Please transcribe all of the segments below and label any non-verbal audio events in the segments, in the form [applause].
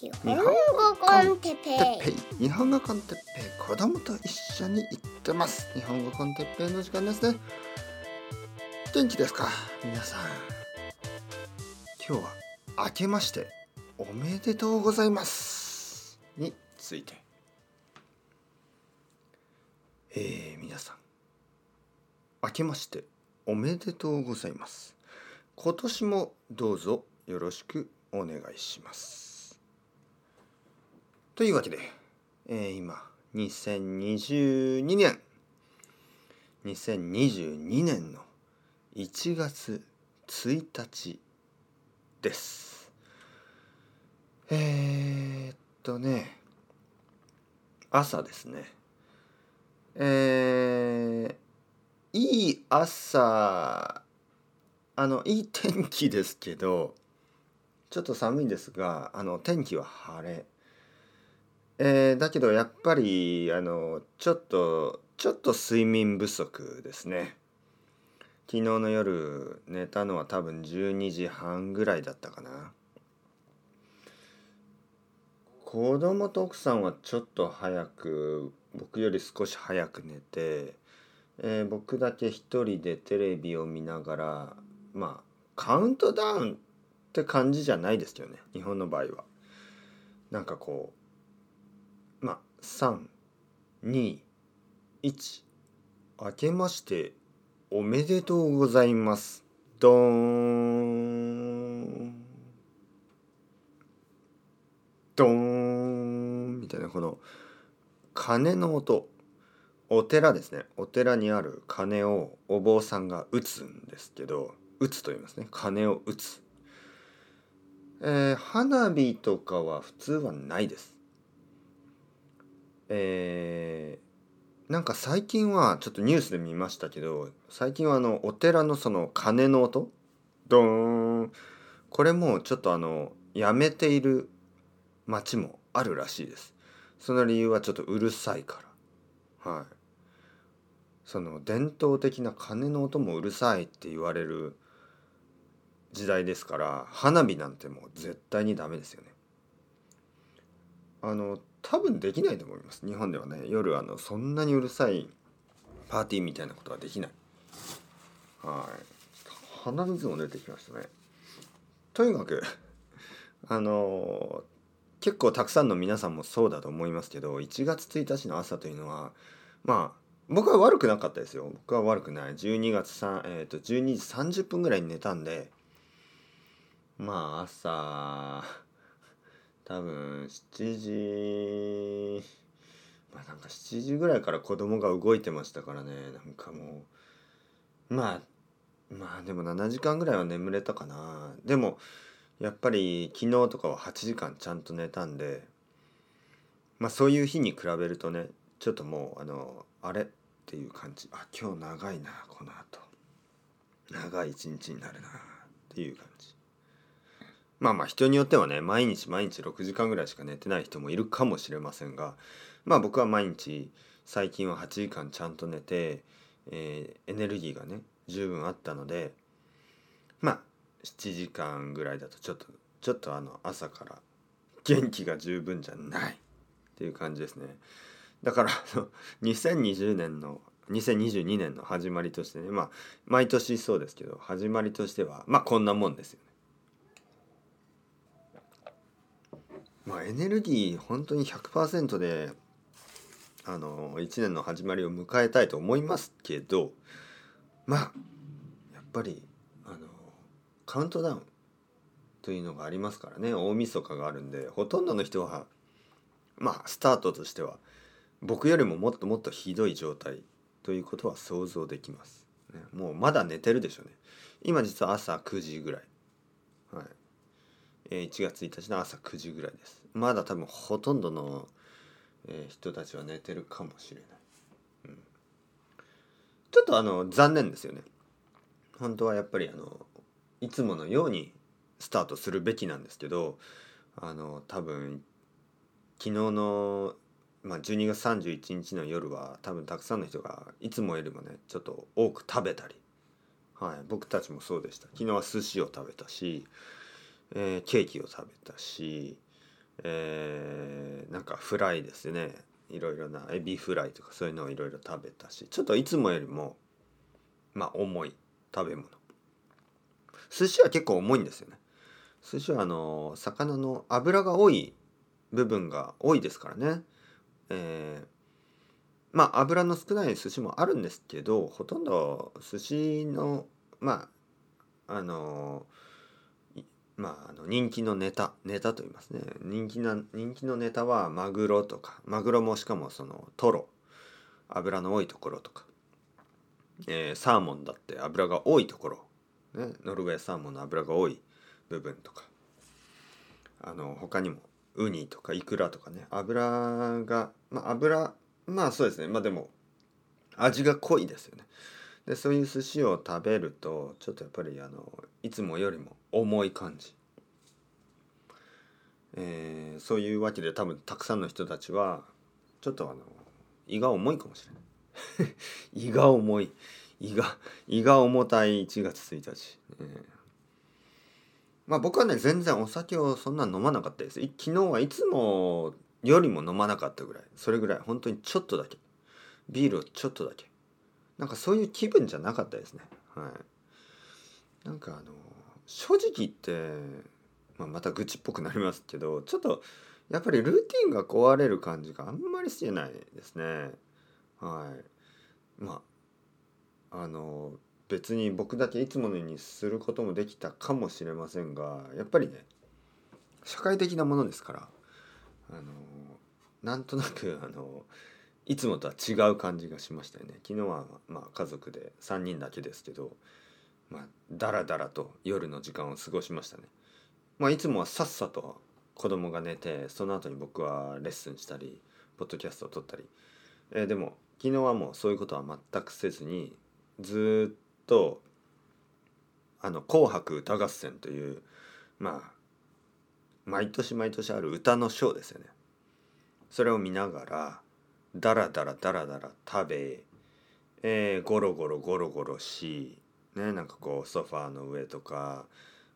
日本語コンテッペイ。日本語コンテッペイ。子供と一緒に行ってます。日本語コンテッペイの時間ですね。元気ですか？皆さん。今日は明けましておめでとうございますについて。えー、皆さん。明けましておめでとうございます。今年もどうぞよろしくお願いします。というわけで、えー、今2022年。2022年の1月1日です。えー、っとね朝ですね。えー、いい朝あのいい天気ですけどちょっと寒いんですがあの天気は晴れ。えー、だけどやっぱりあのちょっとちょっと睡眠不足ですね昨日の夜寝たのは多分12時半ぐらいだったかな子供と奥さんはちょっと早く僕より少し早く寝て、えー、僕だけ一人でテレビを見ながらまあカウントダウンって感じじゃないですよね日本の場合は。なんかこうまあ321明けましておめでとうございます。どーん。ドーンみたいなこの鐘の音。お寺ですね。お寺にある鐘をお坊さんが打つんですけど打つと言いますね。鐘を打つ、えー、花火とかは普通はないです。えー、なんか最近はちょっとニュースで見ましたけど最近はあのお寺のその鐘の音。ドーン。これもちょっとあのやめている町もあるらしいです。その理由はちょっとうるさいから。はい。その伝統的な鐘の音もうるさいって言われる時代ですから花火なんてもう絶対にダメですよね。あの多分できないと思います。日本ではね。夜あのそんなにうるさいパーティーみたいなことはできない。はい。鼻水も出てきましたね。とにかく [laughs] あの結構たくさんの皆さんもそうだと思いますけど1月1日の朝というのはまあ僕は悪くなかったですよ。僕は悪くない。12月3えっ、ー、と12時30分ぐらいに寝たんでまあ朝多分7時まあなんか7時ぐらいから子供が動いてましたからね。なんかもうまあまあでも7時間ぐらいは眠れたかな。でもやっぱり昨日とかは8時間ちゃんと寝たんでまあそういう日に比べるとねちょっともうあのあれっていう感じ。あ今日長いなこの後。長い一日になるなっていう感じ。まあまあ人によってはね毎日毎日6時間ぐらいしか寝てない人もいるかもしれませんがまあ僕は毎日最近は8時間ちゃんと寝て、えー、エネルギーがね十分あったのでまあ7時間ぐらいだとちょっとちょっとあの朝から元気が十分じゃないっていう感じですね。だから2020年の2022年の始まりとしてねまあ毎年そうですけど始まりとしてはまあこんなもんですよまあ、エネルギー本当に100%であの1年の始まりを迎えたいと思いますけどまあやっぱりあのカウントダウンというのがありますからね大晦日があるんでほとんどの人はまあスタートとしては僕よりももっともっとひどい状態ということは想像できます。ね、もうまだ寝てるでしょうね。今実は朝9時ぐらい。はい。1月1日の朝9時ぐらいですまだ多分ほとんどの、え人たちは寝てるかもしれない、うん、ちょっとあの残念ですよね。本当はやっぱりあのいつものようにスタートするべきなんですけどあの多分昨日の、まあ、12月31日の夜は多分たくさんの人がいつもよりもねちょっと多く食べたり、はい、僕たちもそうでした。昨日は寿司を食べたしえー、ケーキを食べたし、えーなんかフライですね。いろいろなエビフライとかそういうのをいろいろ食べたしちょっといつもよりもまあ重い食べ物。寿司は結構重いんですよね。寿司はあの魚の脂が多い部分が多いですからね。えーまあ油の少ない寿司もあるんですけどほとんど寿司のまああのいまああの人気のネタネタと言いますね。人気な人気のネタはマグロとかマグロもしかもそのトロ油の多いところとか、えーサーモンだって油が多いところ、ね、ノルウェーサーモンの油が多い部分とか。あの他にもウニとかイクラとかね。油がまあ油まあそうですね。まあでも味が濃いですよね。でそういう寿司を食べるとちょっとやっぱりあのいつもよりも重い感じ、えーそういうわけで多分たくさんの人たちはちょっとあの胃が重いかもしれない。[laughs] 胃が重い。胃が胃が重たい1月1日、えーまあ僕はね全然お酒をそんな飲まなかったです。昨日はいつもよりも飲まなかったぐらい。それぐらい本当にちょっとだけ。ビールをちょっとだけ。なんかそういう気分じゃなかったですね。はい。なんかあの正直言って、まあ、また愚痴っぽくなりますけどちょっとやっぱりルーティンが壊れる感じがあんまりしてないですね。はい。まああの別に僕だけいつものようにすることもできたかもしれませんがやっぱりね社会的なものですからあのなんとなくあのいつもとは違う感じがしましたよね。昨日は、まあ、家族で3人だけですけど、まあ、だらだらと夜の時間を過ごしましたね、まあ、いつもはさっさと子供が寝てその後に僕はレッスンしたりポッドキャストを撮ったり、えーでも昨日はもうそういうことは全くせずにずっとあの「紅白歌合戦」というまあ毎年毎年ある歌のショーですよね。それを見ながらダラダラダラダラ食べ、えーゴロゴロゴロゴロしねなんかこうソファーの上とか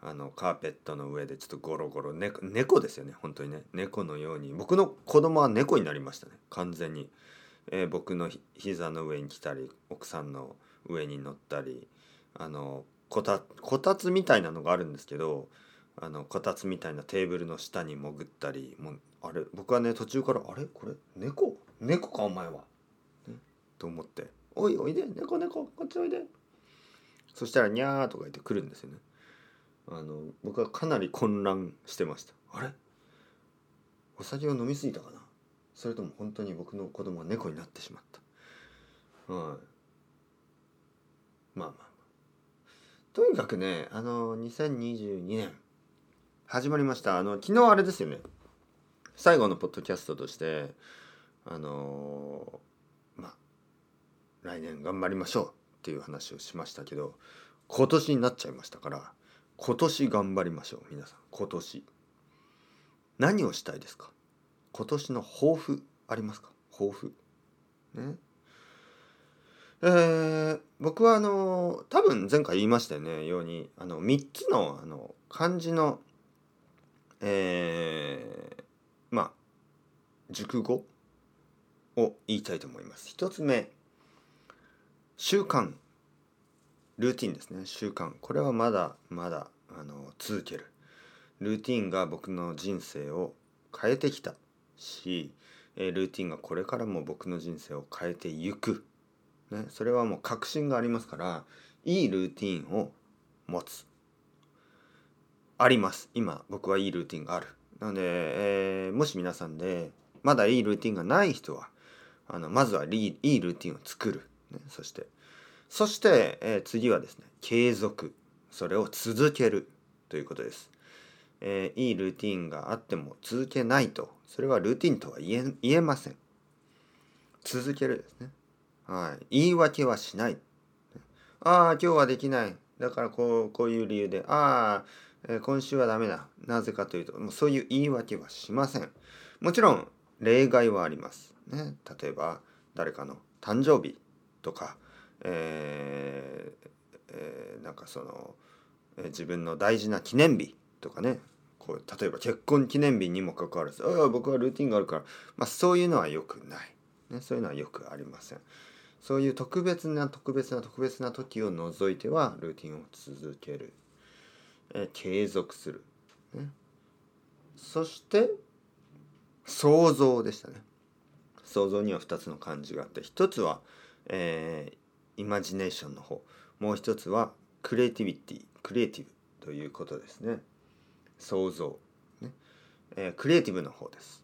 あのカーペットの上でちょっとゴロゴロ猫猫ですよね本当にね。猫のように。僕の子供は猫になりましたね完全に、えー僕の膝の上に来たり奥さんの上に乗ったりあのこたこたつみたいなのがあるんですけどあのこたつみたいなテーブルの下に潜ったりもうあれ僕はね途中から「あれ？これ？猫？猫かお前は」ね、と思って「おいおいで猫猫こっちおいで」そしたら「にゃー」とか言って来るんですよね。あの僕はかなり混乱してました。あれ？お酒を飲み過ぎたかな？それとも本当に僕の子供は猫になってしまった？はい。まあまあまあ。とにかくね、あの、2022年、始まりました。あの、昨日あれですよね。最後のポッドキャストとして、あのまあ、来年頑張りましょうっていう話をしましたけど、今年になっちゃいましたから、今年頑張りましょう。皆さん、今年。何をしたいですか？今年の抱負ありますか？抱負？ね。えー僕はあの多分前回言いましたよねようにあの3つのあの漢字のえーまあ熟語を言いたいと思います。一つ目習慣。ルーティンですね。習慣。これはまだまだあの続ける。ルーティンが僕の人生を変えてきたしルーティンがこれからも僕の人生を変えていく。ね、それはもう確信がありますからいいルーティンを持つ。あります。今僕はいいルーティンがある。なので、えーもし皆さんでまだいいルーティンがない人はあのまずはリいいルーティンを作る、ね、そして。そして、えー次はですね継続。それを続ける。ということです、えーいいルーティンがあっても続けないと。それはルーティンとは言え言えません。続けるですね。はい、言い訳はしない。ああ、今日はできない。だからこうこういう理由で、ああ、えー今週はダメだ。なぜかというと、もうそういう言い訳はしません。もちろん、例外はあります。ね、例えば、誰かの誕生日とか、えーえーなんかその、えー自分の大事な記念日とかね、こう例えば結婚記念日にもかかわらず「ああ僕はルーティンがあるから」まあそういうのはよくない、ね、そういうのはよくありません。そういう特別な特別な特別な時を除いてはルーティンを続ける、え継続する、ね、そして想像でしたね。想像には2つの漢字があって1つは、えー、イマジネーションの方。もう1つはクリエイティビティクリエイティブということですね。想像、ね。えー、クリエイティブの方です、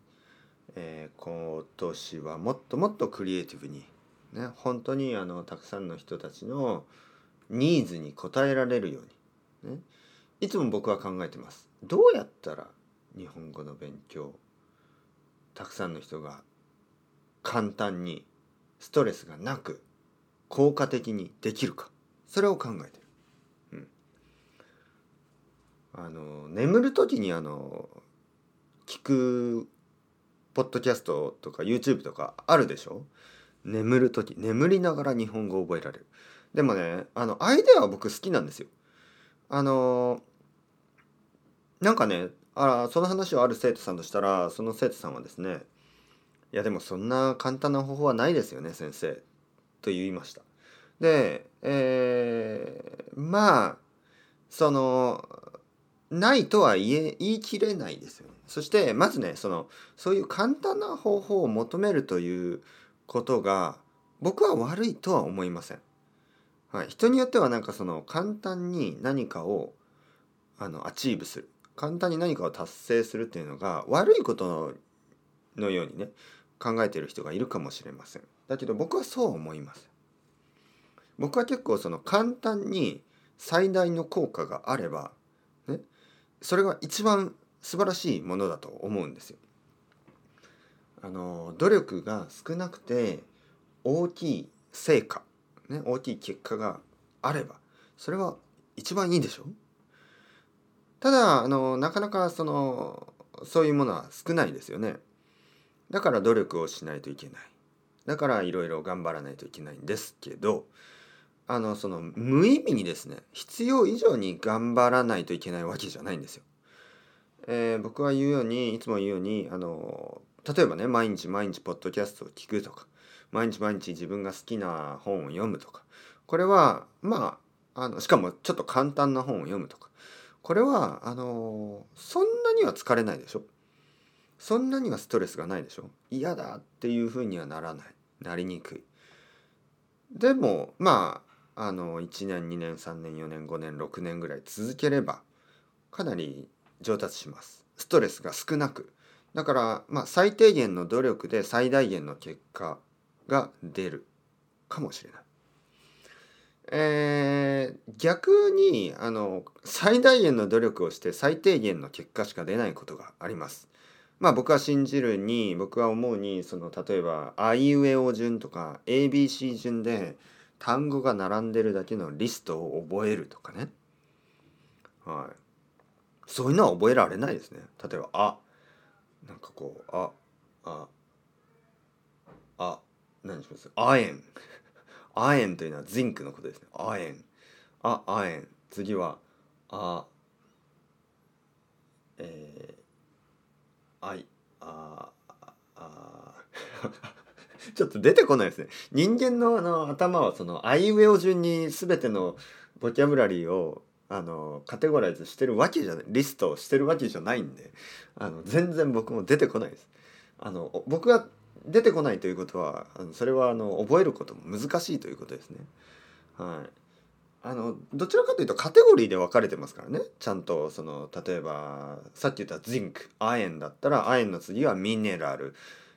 えー、今年はもっともっとクリエイティブにね本当にあのたくさんの人たちのニーズに応えられるように、ね、いつも僕は考えてます。どうやったら日本語の勉強たくさんの人が簡単にストレスがなく効果的にできるかそれを考えてる。うん、あの眠る時にあの聞くポッドキャストとか YouTube とかあるでしょ？眠る時眠りながら日本語を覚えられる。でもねあのアイデアは僕好きなんですよ。あのなんかねあその話をある生徒さんとしたらその生徒さんはですねいやでもそんな簡単な方法はないですよね先生。と言いました。でえー、まあそのないとは言え言い切れないですよね。そしてまずねそのそういう簡単な方法を求めるということが僕は悪いとは思いません、はい、人によってはなんかその簡単に何かをあの achieve する。簡単に何かを達成するっていうのが悪いことのようにね考えている人がいるかもしれません。だけど僕はそう思います。僕は結構その簡単に最大の効果があればねそれが一番素晴らしいものだと思うんですよ。あの努力が少なくて大きい成果、ね、大きい結果があればそれは一番いいでしょ？ただあのなかなかそのそういうものは少ないですよね。だから努力をしないといけない。だからいろいろ頑張らないといけないんですけどあのその無意味にですね必要以上に頑張らないといけないわけじゃないんですよ。えー、僕は言うようにいつも言うようにあの例えばね毎日毎日ポッドキャストを聞くとか毎日毎日自分が好きな本を読むとかこれはまああのしかもちょっと簡単な本を読むとかこれはあのそんなには疲れないでしょ？そんなにはストレスがないでしょ？嫌だっていうふうにはならない。なりにくい。でもまああの1年2年3年4年5年6年ぐらい続ければかなり上達します。ストレスが少なく。だからまあ最低限の努力で最大限の結果が出るかもしれない。えー、逆にあの最大限の努力をして最低限の結果しか出ないことがあります。まあ僕は信じるに僕は思うにその例えばあいうえお順とか ABC 順で単語が並んでるだけのリストを覚えるとかね。はい。そういうのは覚えられないですね。例えば「あ」なんかこう「あ」「あ」「あ」何します「あえん」亜鉛というのはジンクのことですね。亜鉛あ亜鉛次はあえ、あいああ。[laughs] ちょっと出てこないですね。人間のあの頭はそのあいうえお順に全てのボキャブラリーをあのカテゴライズしてるわけじゃない。リストをしてるわけじゃないんであの全然僕も出てこないです。あの僕が出てこないということはそれはあの覚えることも難しいということですね。はい、あのどちらかというとカテゴリーで分かれてますからねちゃんとその例えばさっき言ったジンク亜鉛だったら亜鉛の次はミネラル、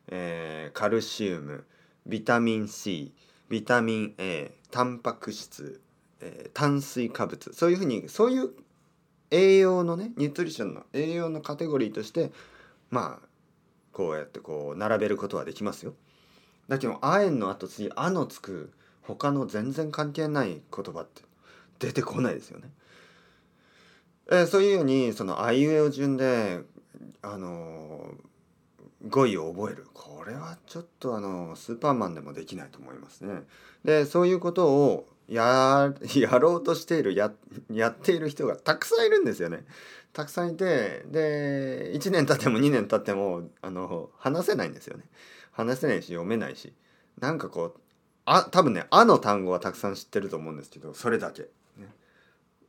えー、カルシウムビタミン C ビタミン A タンパク質、えー、炭水化物そういうふうにそういう栄養のねニュートリションの栄養のカテゴリーとしてまあこうやってこう並べることはできますよ。だけど「あえん」の後次「あ」のつく他の全然関係ない言葉って出てこないですよね。えー、そういうようにそのあいうえお順であのー、語彙を覚えるこれはちょっとあのスーパーマンでもできないと思いますね。でそういうことをや [laughs] やろうとしているややっている人がたくさんいるんですよね。たくさんいてで1年経っても2年経ってもあの話せないんですよね。話せないし読めないし。なんかこうあ多分ね「あ」の単語はたくさん知ってると思うんですけどそれだけ、ね、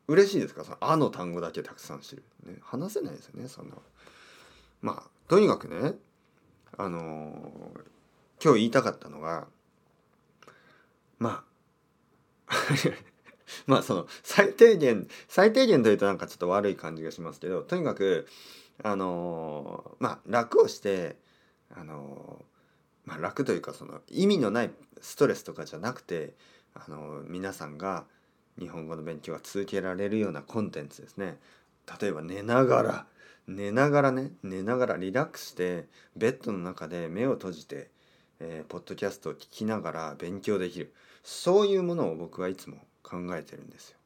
嬉しいですか？その「あ」の単語だけたくさん知る、ね、話せないですよねそんなまあとにかくねあのー、今日言いたかったのがまあ [laughs] [laughs] まあその最低限最低限というとなんかちょっと悪い感じがしますけどとにかくあのー、まあ楽をしてあのー、まあ楽というかその意味のないストレスとかじゃなくてあの皆さんが日本語の勉強が続けられるようなコンテンツですね。例えば寝ながら寝ながらね寝ながらリラックスしてベッドの中で目を閉じて、えー、ポッドキャストを聞きながら勉強できる。そういうものを僕はいつも考えてるんですよ。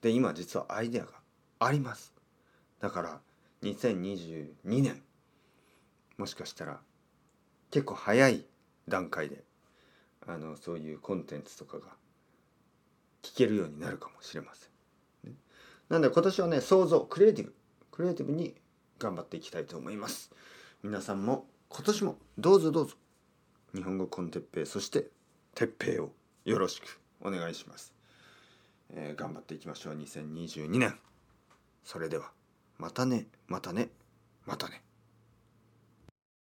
で今実はアイデアがあります。だから2022年もしかしたら結構早い段階であのそういうコンテンツとかが聞けるようになるかもしれません。ね、なんで今年はね想像クリエイティブクリエイティブに頑張っていきたいと思います。皆さんも今年もどうぞどうぞ日本語コンテッペイそして鉄平をよろしくお願いします。えー、頑張っていきましょう2022年。それではまたねまたねまたね。